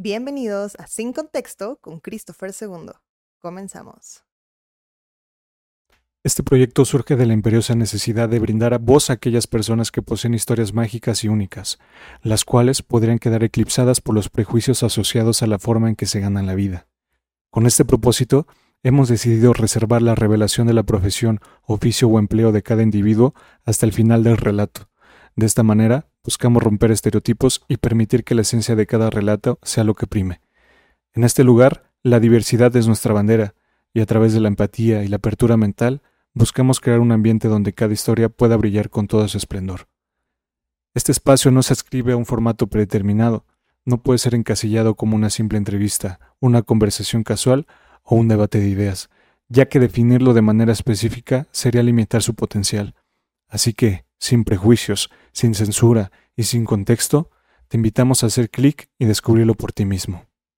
Bienvenidos a Sin Contexto con Christopher II. Comenzamos. Este proyecto surge de la imperiosa necesidad de brindar a voz a aquellas personas que poseen historias mágicas y únicas, las cuales podrían quedar eclipsadas por los prejuicios asociados a la forma en que se ganan la vida. Con este propósito, hemos decidido reservar la revelación de la profesión, oficio o empleo de cada individuo hasta el final del relato. De esta manera, buscamos romper estereotipos y permitir que la esencia de cada relato sea lo que prime. En este lugar, la diversidad es nuestra bandera, y a través de la empatía y la apertura mental, buscamos crear un ambiente donde cada historia pueda brillar con todo su esplendor. Este espacio no se adscribe a un formato predeterminado, no puede ser encasillado como una simple entrevista, una conversación casual o un debate de ideas, ya que definirlo de manera específica sería limitar su potencial. Así que, sin prejuicios, sin censura y sin contexto, te invitamos a hacer clic y descubrirlo por ti mismo.